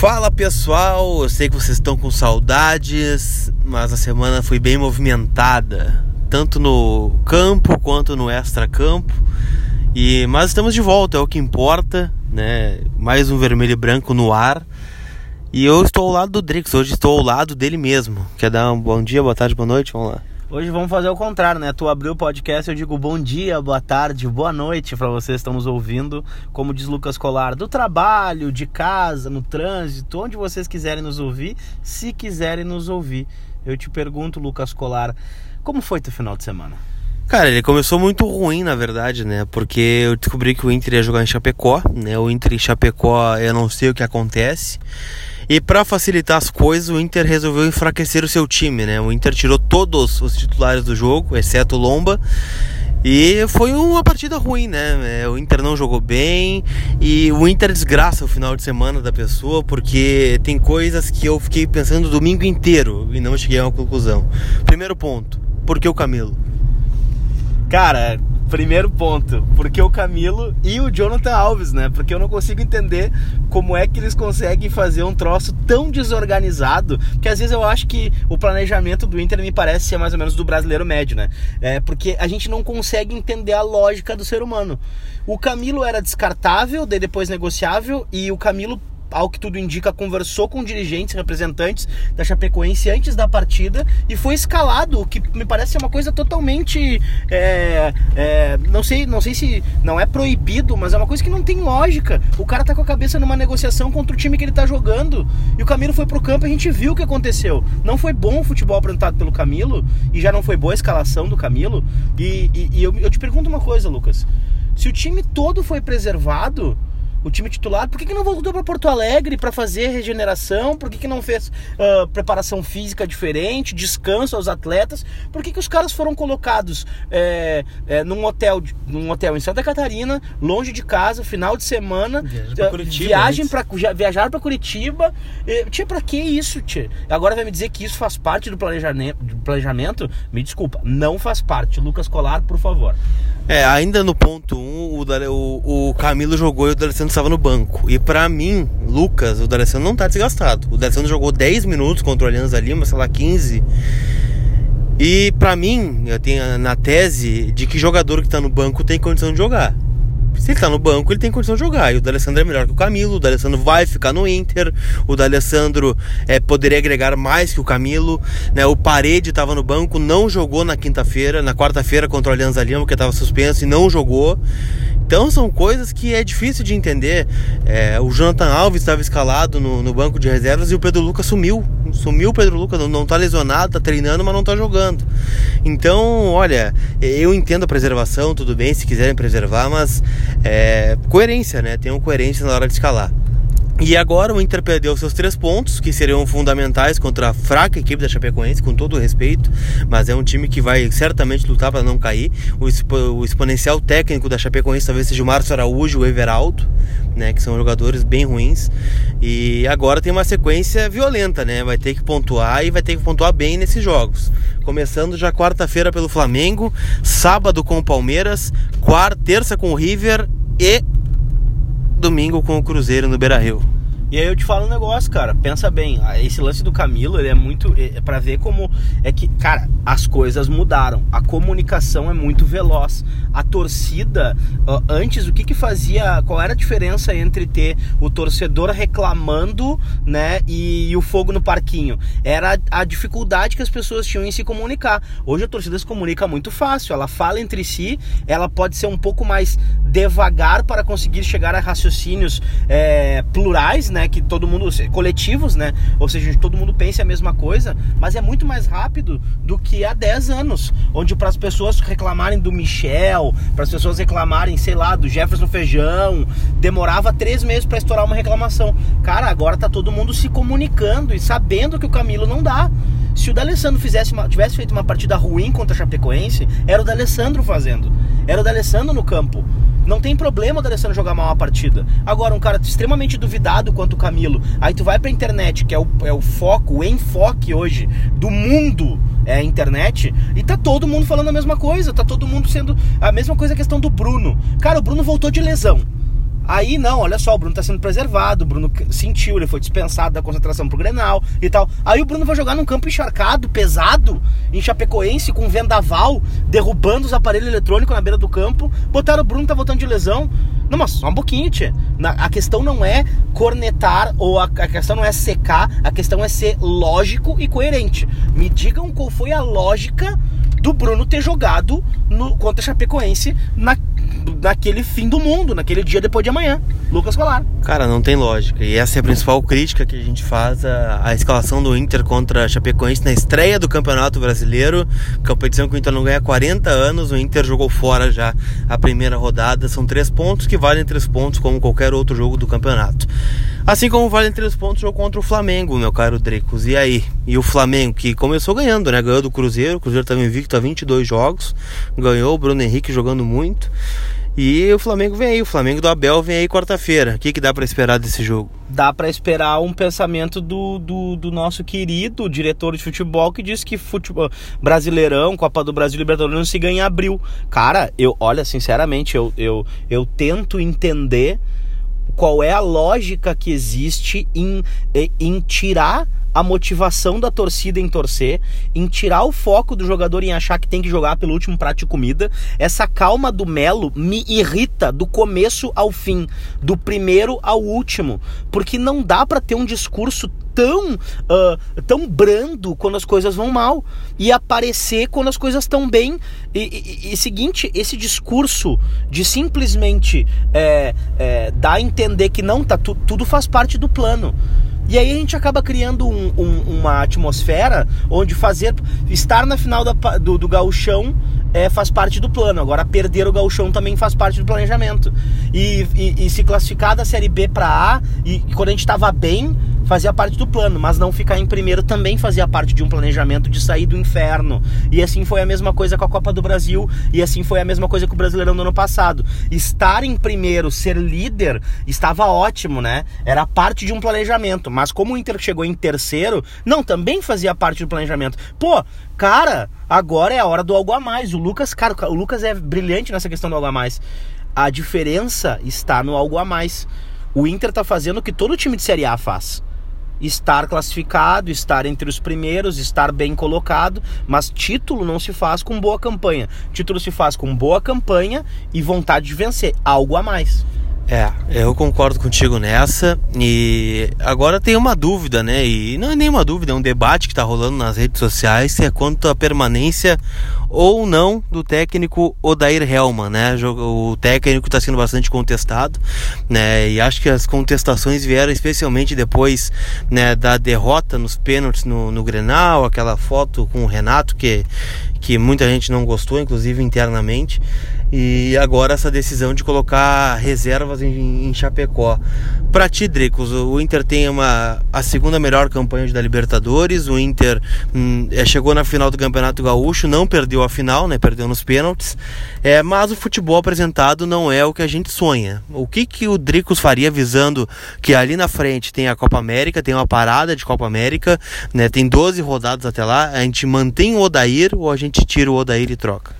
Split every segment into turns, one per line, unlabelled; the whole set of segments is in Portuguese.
Fala pessoal, eu sei que vocês estão com saudades, mas a semana foi bem movimentada, tanto no campo quanto no extra-campo. E mas estamos de volta, é o que importa, né? Mais um vermelho e branco no ar. E eu estou ao lado do Drix, hoje estou ao lado dele mesmo. Quer dar um bom dia, boa tarde, boa noite? Vamos lá.
Hoje vamos fazer o contrário, né? Tu abriu o podcast, eu digo bom dia, boa tarde, boa noite para vocês que estão nos ouvindo. Como diz Lucas Colar, do trabalho, de casa, no trânsito, onde vocês quiserem nos ouvir, se quiserem nos ouvir. Eu te pergunto, Lucas Colar, como foi teu final de semana?
Cara, ele começou muito ruim, na verdade, né? Porque eu descobri que o Inter ia jogar em Chapecó, né? O Inter em Chapecó, eu não sei o que acontece. E para facilitar as coisas, o Inter resolveu enfraquecer o seu time, né? O Inter tirou todos os titulares do jogo, exceto o Lomba. E foi uma partida ruim, né? É, o Inter não jogou bem e o Inter desgraça o final de semana da pessoa porque tem coisas que eu fiquei pensando o domingo inteiro e não cheguei a uma conclusão. Primeiro ponto, por que o Camilo?
Cara, primeiro ponto, porque o Camilo e o Jonathan Alves, né? Porque eu não consigo entender como é que eles conseguem fazer um troço tão desorganizado, que às vezes eu acho que o planejamento do Inter me parece ser mais ou menos do brasileiro médio, né? É porque a gente não consegue entender a lógica do ser humano. O Camilo era descartável, daí depois negociável, e o Camilo ao que tudo indica, conversou com dirigentes, representantes da Chapecoense antes da partida e foi escalado, o que me parece uma coisa totalmente. É, é, não, sei, não sei se não é proibido, mas é uma coisa que não tem lógica. O cara tá com a cabeça numa negociação contra o time que ele tá jogando e o Camilo foi pro campo e a gente viu o que aconteceu. Não foi bom o futebol apresentado pelo Camilo e já não foi boa a escalação do Camilo. E, e, e eu, eu te pergunto uma coisa, Lucas. Se o time todo foi preservado, o time titular, por que, que não voltou para Porto Alegre para fazer regeneração? Por que, que não fez uh, preparação física diferente, descanso aos atletas? Por que, que os caras foram colocados é, é, num, hotel, num hotel em Santa Catarina, longe de casa, final de semana, viagem para viajar para Curitiba? Tia, para que isso, tia? Agora vai me dizer que isso faz parte do planejamento, do planejamento? Me desculpa, não faz parte. Lucas Colar, por favor.
É, ainda no ponto 1, um, o, o, Camilo jogou e o D'Alessandro estava no banco. E para mim, Lucas, o D'Alessandro não tá desgastado. O D'Alessandro jogou 10 minutos contra o Alianza Lima, sei lá, 15. E para mim, eu tenho na tese de que jogador que tá no banco tem condição de jogar. Se ele tá no banco, ele tem condição de jogar. E o D'Alessandro é melhor que o Camilo. O D'Alessandro vai ficar no Inter. O D'Alessandro é, poderia agregar mais que o Camilo. Né? O Parede estava no banco, não jogou na quinta-feira, na quarta-feira contra o Alianza Lima, porque estava suspenso e não jogou. Então são coisas que é difícil de entender. É, o Jonathan Alves estava escalado no, no, banco de reservas e o Pedro Lucas sumiu. Sumiu o Pedro Lucas, não, não tá lesionado, tá treinando, mas não tá jogando. Então, olha, eu entendo a preservação, tudo bem, se quiserem preservar, mas é, coerência, né? Tenham coerência na hora de escalar. E agora o Inter perdeu seus três pontos, que seriam fundamentais contra a fraca equipe da Chapecoense, com todo o respeito, mas é um time que vai certamente lutar para não cair. O, o, exponencial técnico da Chapecoense talvez seja o Márcio Araújo e o Everaldo, né, que são jogadores bem ruins. E agora tem uma sequência violenta, né? Vai ter que pontuar e vai ter que pontuar bem nesses jogos. Começando já quarta-feira pelo Flamengo, sábado com o Palmeiras, quarta, terça com o River e domingo com o Cruzeiro no Beira-Rio.
E aí eu te falo um negócio, cara. Pensa bem, esse lance do Camilo, ele é muito. É, é para ver como é que, cara, as coisas mudaram. A comunicação é muito veloz. A torcida, antes, o que que fazia. Qual era a diferença entre ter o torcedor reclamando, né, e, e o fogo no parquinho? Era a, a dificuldade que as pessoas tinham em se comunicar. Hoje a torcida se comunica muito fácil. Ela fala entre si, ela pode ser um pouco mais devagar para conseguir chegar a raciocínios é, plurais, né? Né? Que todo mundo, coletivos, né? Ou seja, todo mundo pense a mesma coisa, mas é muito mais rápido do que há 10 anos, onde para as pessoas reclamarem do Michel, para as pessoas reclamarem, sei lá, do Jefferson Feijão, demorava três meses para estourar uma reclamação. Cara, agora tá todo mundo se comunicando e sabendo que o Camilo não dá. Se o D'Alessandro fizesse tivesse feito uma partida ruim contra a Chapecoense, era o D'Alessandro fazendo. Era o D'Alessandro no campo. Não tem problema o D'Alessandro jogar mal uma partida. Agora, um cara extremamente duvidado quanto o Camilo, aí tu vai pra internet, que é o, é o foco, o enfoque hoje do mundo é a internet, e tá todo mundo falando a mesma coisa, tá todo mundo sendo a mesma coisa a questão do Bruno. Cara, o Bruno voltou de lesão. Aí não, olha só, o Bruno tá sendo preservado, o Bruno sentiu, ele foi dispensado da concentração pro Grenal e tal. Aí o Bruno vai jogar num campo encharcado, pesado, em Chapecoense, com vendaval, derrubando os aparelhos eletrônicos na beira do campo. Botaram o Bruno, tá voltando de lesão. Não, mas só um pouquinho, tia. A questão não é cornetar ou a, a questão não é secar, a questão é ser lógico e coerente. Me digam qual foi a lógica do Bruno ter jogado no, contra Chapecoense na, naquele fim do mundo, naquele dia depois de amanhã. Lucas Colar.
Cara, não tem lógica. E essa é a principal crítica que a gente faz à, escalação do Inter contra a Chapecoense na estreia do Campeonato Brasileiro. Competição que o Inter não ganha há 40 anos. O Inter jogou fora já a primeira rodada. São três pontos que valem três pontos, como qualquer outro jogo do campeonato. Assim como valem três pontos jogo contra o Flamengo, meu caro Dricos. E aí? E o Flamengo, que começou ganhando, né? Ganhou do Cruzeiro. O Cruzeiro estava invicto a 22 jogos. Ganhou o Bruno Henrique jogando muito. E o Flamengo vem aí, o Flamengo do Abel vem aí quarta-feira. O que, que dá para esperar desse jogo?
Dá para esperar um pensamento do, do, do, nosso querido diretor de futebol que diz que futebol brasileirão, Copa do Brasil, Libertadores não se ganha em abril. Cara, eu, olha, sinceramente, eu, eu, eu tento entender qual é a lógica que existe em, em tirar a motivação da torcida em torcer, em tirar o foco do jogador em achar que tem que jogar pelo último prato de comida. Essa calma do Melo me irrita do começo ao fim, do primeiro ao último, porque não dá para ter um discurso tão, uh, tão brando quando as coisas vão mal e aparecer quando as coisas estão bem. E, e, e, seguinte, esse discurso de simplesmente é, é, dar a entender que não, tá, tu, tudo faz parte do plano. E aí a gente acaba criando um, um, uma atmosfera onde fazer estar na final da, do, do gauchão é, faz parte do plano. Agora perder o gauchão também faz parte do planejamento. E, e, e se classificar da série B para A e, e quando a gente estava bem fazia parte do plano, mas não ficar em primeiro também fazia parte de um planejamento de sair do inferno. E assim foi a mesma coisa com a Copa do Brasil, e assim foi a mesma coisa com o Brasileirão do ano passado. Estar em primeiro, ser líder, estava ótimo, né? Era parte de um planejamento, mas como o Inter chegou em terceiro, não, também fazia parte do planejamento. Pô, cara, agora é a hora do algo a mais. O Lucas, cara, o Lucas é brilhante nessa questão do algo a mais. A diferença está no algo a mais. O Inter tá fazendo o que todo time de Série A faz estar classificado, estar entre os primeiros, estar bem colocado, mas título não se faz com boa campanha. Título se faz com boa campanha e vontade de vencer, algo a mais.
É, eu concordo contigo nessa. E agora tem uma dúvida, né? E não é nenhuma dúvida, é um debate que está rolando nas redes sociais se é quanto à permanência ou não do técnico Odair Helman, né? O técnico está sendo bastante contestado, né? E acho que as contestações vieram especialmente depois né, da derrota nos pênaltis no, no Grenal, aquela foto com o Renato que, que muita gente não gostou, inclusive internamente. E agora essa decisão de colocar reservas em, em Chapecó. Para ti, Dricos, o Inter tem uma, a segunda melhor campanha da Libertadores. O Inter hum, é, chegou na final do Campeonato Gaúcho, não perdeu a final, né? Perdeu nos pênaltis. É, mas o futebol apresentado não é o que a gente sonha. O que, que o Dricos faria visando que ali na frente tem a Copa América, tem uma parada de Copa América, né? Tem 12 rodadas até lá. A gente mantém o Odair ou a gente tira o Odair e troca?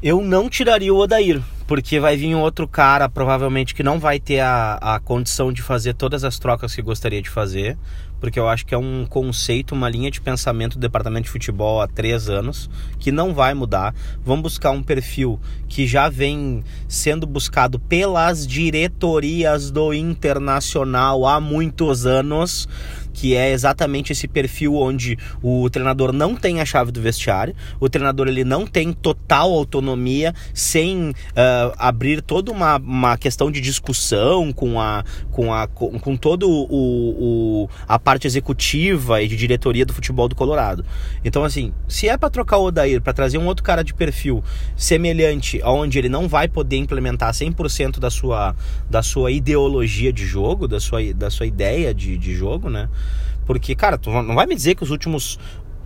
Eu não tiraria o Odair, porque vai vir outro cara, provavelmente, que não vai ter a, a condição de fazer todas as trocas que gostaria de fazer, porque eu acho que é um conceito, uma linha de pensamento do departamento de futebol há três anos, que não vai mudar. Vamos buscar um perfil que já vem sendo buscado pelas diretorias do Internacional há muitos anos que é exatamente esse perfil onde o treinador não tem a chave do vestiário, o treinador ele não tem total autonomia sem uh, abrir toda uma, uma questão de discussão com a com a com, com todo o, o, a parte executiva e de diretoria do futebol do Colorado. Então assim, se é para trocar o Odair para trazer um outro cara de perfil semelhante aonde ele não vai poder implementar 100% da sua da sua ideologia de jogo, da sua da sua ideia de, de jogo, né? Porque, cara, tu não vai me dizer que os últimos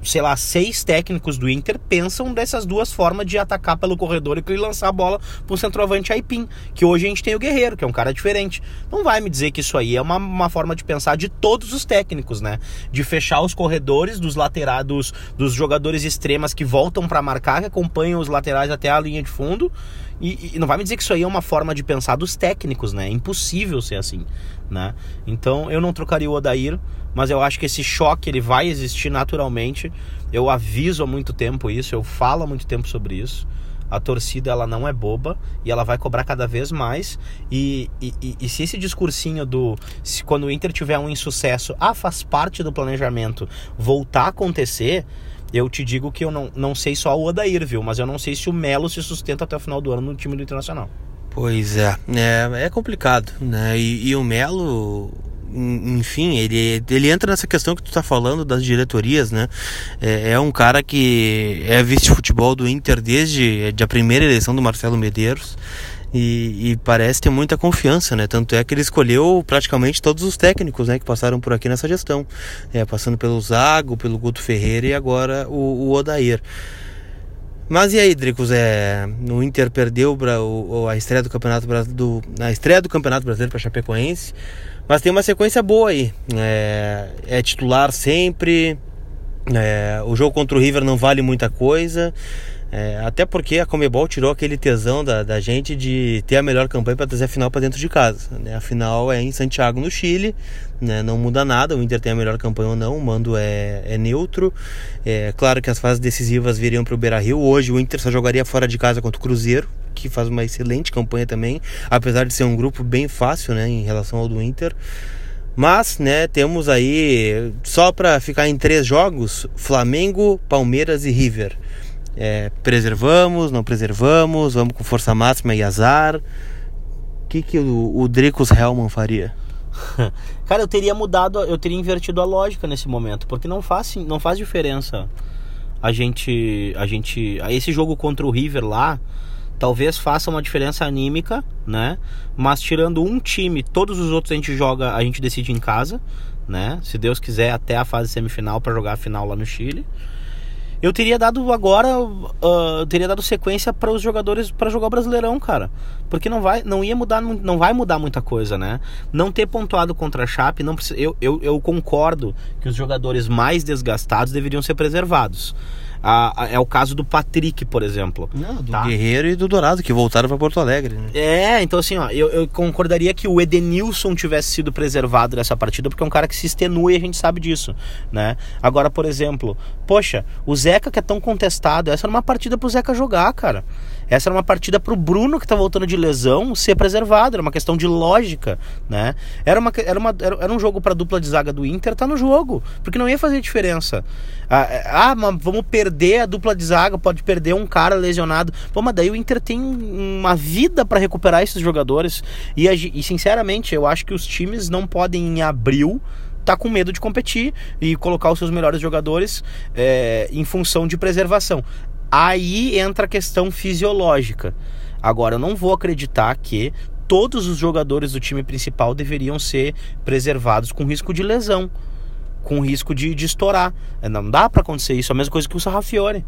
sei lá, seis técnicos do Inter pensam dessas duas formas de atacar pelo corredor e lançar a bola pro centroavante Aipim, que hoje a gente tem o Guerreiro, que é um cara diferente. Não vai me dizer que isso aí é uma, uma forma de pensar de todos os técnicos, né? De fechar os corredores dos laterais, dos, dos jogadores extremas que voltam para marcar, que acompanham os laterais até a linha de fundo. E, e, não vai me dizer que isso aí é uma forma de pensar dos técnicos, né? É impossível ser assim, né? Então eu não trocaria o Odair mas eu acho que esse choque ele vai existir naturalmente. Eu aviso há muito tempo isso, eu falo há muito tempo sobre isso. A torcida ela não é boba e ela vai cobrar cada vez mais. E, e, e se esse discursinho do se quando o Inter tiver um insucesso, ah, faz parte do planejamento, voltar a acontecer, eu te digo que eu não, não sei só o Odair, viu? Mas eu não sei se o Melo se sustenta até o final do ano no time do Internacional.
Pois é, é, é complicado, né? E, e o Melo enfim, ele, ele entra nessa questão que tu tá falando das diretorias, né? É, é um cara que é vice-futebol do Inter desde a primeira eleição do Marcelo Medeiros. E, e, parece ter muita confiança, né? Tanto é que ele escolheu praticamente todos os técnicos né, que passaram por aqui nessa gestão. É, passando pelo Zago, pelo Guto Ferreira e agora o, o Odair. Mas e aí, Dricos? É, o Inter perdeu o, a estreia do Campeonato do, a estreia do Campeonato Brasileiro para Chapecoense. Mas tem uma sequência boa aí. É, é titular sempre. É, o jogo contra o River não vale muita coisa. É, até porque a Comebol tirou aquele tesão da, da gente de ter a melhor campanha para trazer a final para dentro de casa. Né? A final é em Santiago, no Chile, né? não muda nada. O Inter tem a melhor campanha ou não, o mando é, é neutro. É claro que as fases decisivas viriam para o Beira Rio. Hoje o Inter só jogaria fora de casa contra o Cruzeiro, que faz uma excelente campanha também, apesar de ser um grupo bem fácil né, em relação ao do Inter. Mas, né, temos aí, só para ficar em três jogos, Flamengo, Palmeiras e River. É, preservamos, não preservamos, vamos com força máxima e azar. O que, que o, o Dricos Hellman faria?
Cara, eu teria mudado, eu teria invertido a lógica nesse momento, porque não faz, não faz diferença a gente, a gente, esse jogo contra o River lá, talvez faça uma diferença anímica, né? Mas tirando um time, todos os outros a gente joga, a gente decide em casa, né? Se Deus quiser até a fase semifinal para jogar a final lá no Chile eu teria dado agora, uh, teria dado sequência para os jogadores para jogar o Brasileirão, cara, porque não vai, não ia mudar, não vai mudar muita coisa, né? Não ter pontuado contra a Chape, não eu, eu, eu concordo que os jogadores mais desgastados deveriam ser preservados. A, a, é o caso do Patrick, por exemplo.
Não, do tá? Guerreiro e do Dourado, que voltaram para Porto Alegre. Né?
É, então assim, ó, eu, eu, concordaria que o Edenilson tivesse sido preservado dessa partida, porque é um cara que se extenua e a gente sabe disso, né? Agora, por exemplo, poxa, o Zeca que é tão contestado, essa era uma partida pro Zeca jogar, cara. Essa era uma partida pro Bruno, que tá voltando de lesão, ser preservado. Era uma questão de lógica, né? Era, uma, era, uma, era um jogo pra dupla de zaga do Inter, tá no jogo. Porque não ia fazer diferença. Ah, ah mas vamos perder a dupla de zaga, pode perder um cara lesionado. Pô, mas daí o Inter tem uma vida para recuperar esses jogadores. E, e, sinceramente, eu acho que os times não podem em abril tá com medo de competir e colocar os seus melhores jogadores é, em função de preservação. Aí entra a questão fisiológica. Agora, eu não vou acreditar que todos os jogadores do time principal deveriam ser preservados com risco de lesão, com risco de, de estourar. É, não dá para acontecer isso, a mesma coisa que o Sarrafiore.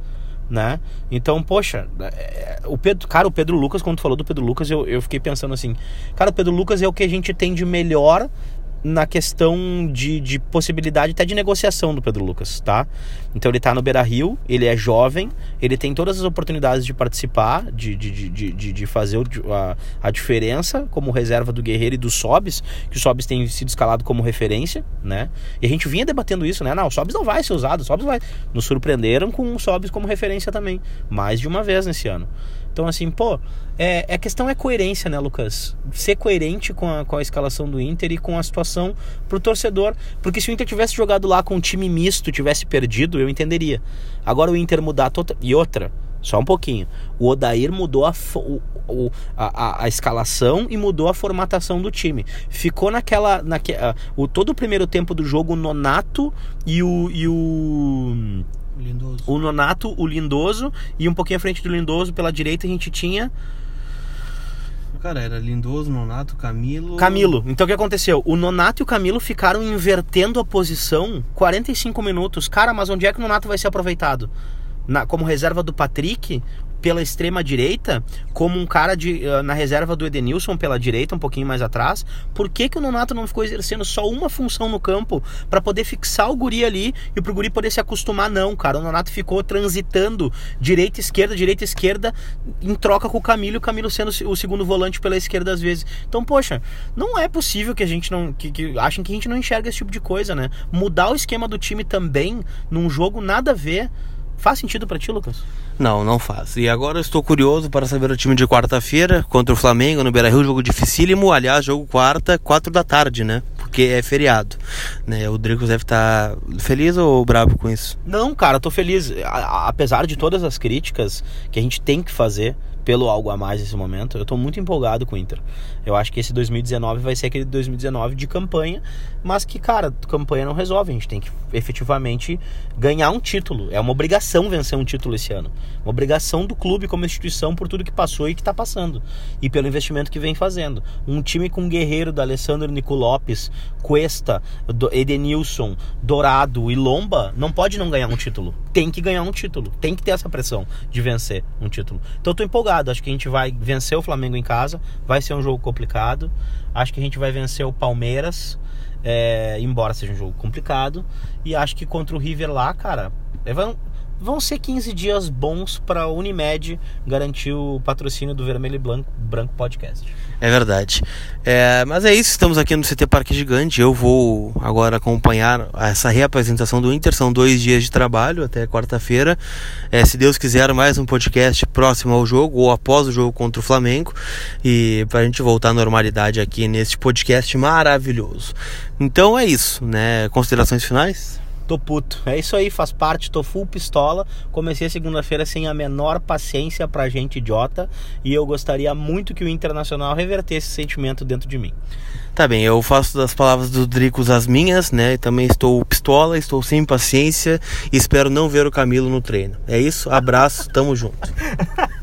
Né? Então, poxa, é, o Pedro, cara, o Pedro Lucas, quando tu falou do Pedro Lucas, eu, eu fiquei pensando assim, cara, o Pedro Lucas é o que a gente tem de melhor na questão de, de possibilidade até de negociação do Pedro Lucas, tá? Então ele tá no Beira Rio, ele é jovem, ele tem todas as oportunidades de participar, de, de, de, de, fazer a, a diferença como reserva do Guerreiro e do Sobis, que o Sobis tem sido escalado como referência, né? E a gente vinha debatendo isso, né? Não, o Sobis não vai ser usado, o Sobis vai. Nos surpreenderam com o Sobis como referência também, mais de uma vez nesse ano. Então, assim, pô, é, a questão é coerência, né, Lucas? Ser coerente com a, com a escalação do Inter e com a situação pro torcedor. Porque se o Inter tivesse jogado lá com um time misto, tivesse perdido, eu entenderia. Agora o Inter mudar toda. E outra, só um pouquinho. O Odair mudou a, o, a, a, escalação e mudou a formatação do time. Ficou naquela. Naque, uh, o, todo o primeiro tempo do jogo, o Nonato e o. E o Lindoso. O Nonato, o Lindoso e um pouquinho à frente do Lindoso, pela direita, a gente tinha.
Cara, era Lindoso, Nonato, Camilo.
Camilo. Então o que aconteceu? O Nonato e o Camilo ficaram invertendo a posição 45 minutos. Cara, mas onde é que o Nonato vai ser aproveitado? Na, como reserva do Patrick, pela extrema direita, como um cara de, uh, na reserva do Edenilson pela direita, um pouquinho mais atrás. Por que, que o Nonato não ficou exercendo só uma função no campo para poder fixar o guri ali e pro guri poder se acostumar? Não, cara. O Nonato ficou transitando direita, esquerda, direita, esquerda, em troca com o Camilo, o Camilo sendo o segundo volante pela esquerda às vezes. Então, poxa, não é possível que a gente não. que, que achem que a gente não enxerga esse tipo de coisa, né? Mudar o esquema do time também num jogo nada a ver. Faz sentido para ti, Lucas?
Não, não faz. E agora eu estou curioso para saber o time de quarta-feira contra o Flamengo no Beira-Rio, jogo dificílimo. Aliás, jogo quarta, quatro da tarde, né? Porque é feriado. Né? O Dricos deve estar feliz ou bravo com isso?
Não, cara, tô feliz. A, apesar de todas as críticas que a gente tem que fazer pelo algo a mais nesse momento, eu tô muito empolgado com o Inter. Eu acho que esse 2019 vai ser aquele 2019 de campanha, mas que, cara, campanha não resolve. A gente tem que efetivamente ganhar um título. É uma obrigação vencer um título esse ano. Uma obrigação do clube como instituição por tudo que passou e que está passando. E pelo investimento que vem fazendo. Um time com Guerreiro, da Alessandro Nico Lopes, Cuesta, Edenilson, Dourado e Lomba não pode não ganhar um título. Tem que ganhar um título. Tem que ter essa pressão de vencer um título. Então eu tô empolgado. Acho que a gente vai vencer o Flamengo em casa. Vai ser um jogo complicado. Acho que a gente vai vencer o Palmeiras. É, embora seja um jogo complicado. E acho que contra o River lá, cara, vão ser 15 dias bons para a Unimed garantir o patrocínio do Vermelho e Branco, Branco Podcast.
É verdade. É, mas é isso, estamos aqui no CT Parque Gigante. Eu vou agora acompanhar essa reapresentação do Inter. São dois dias de trabalho até quarta-feira. É, se Deus quiser, mais um podcast próximo ao jogo ou após o jogo contra o Flamengo. E para a gente voltar à normalidade aqui neste podcast maravilhoso. Então é isso, né? Considerações finais?
Tô puto. É isso aí, faz parte, tô full pistola. Comecei a segunda-feira sem a menor paciência pra gente idiota. E eu gostaria muito que o Internacional revertesse esse sentimento dentro de mim.
Tá bem, eu faço das palavras do Dricos as minhas, né? Também estou pistola, estou sem paciência e espero não ver o Camilo no treino. É isso? Abraço, tamo junto.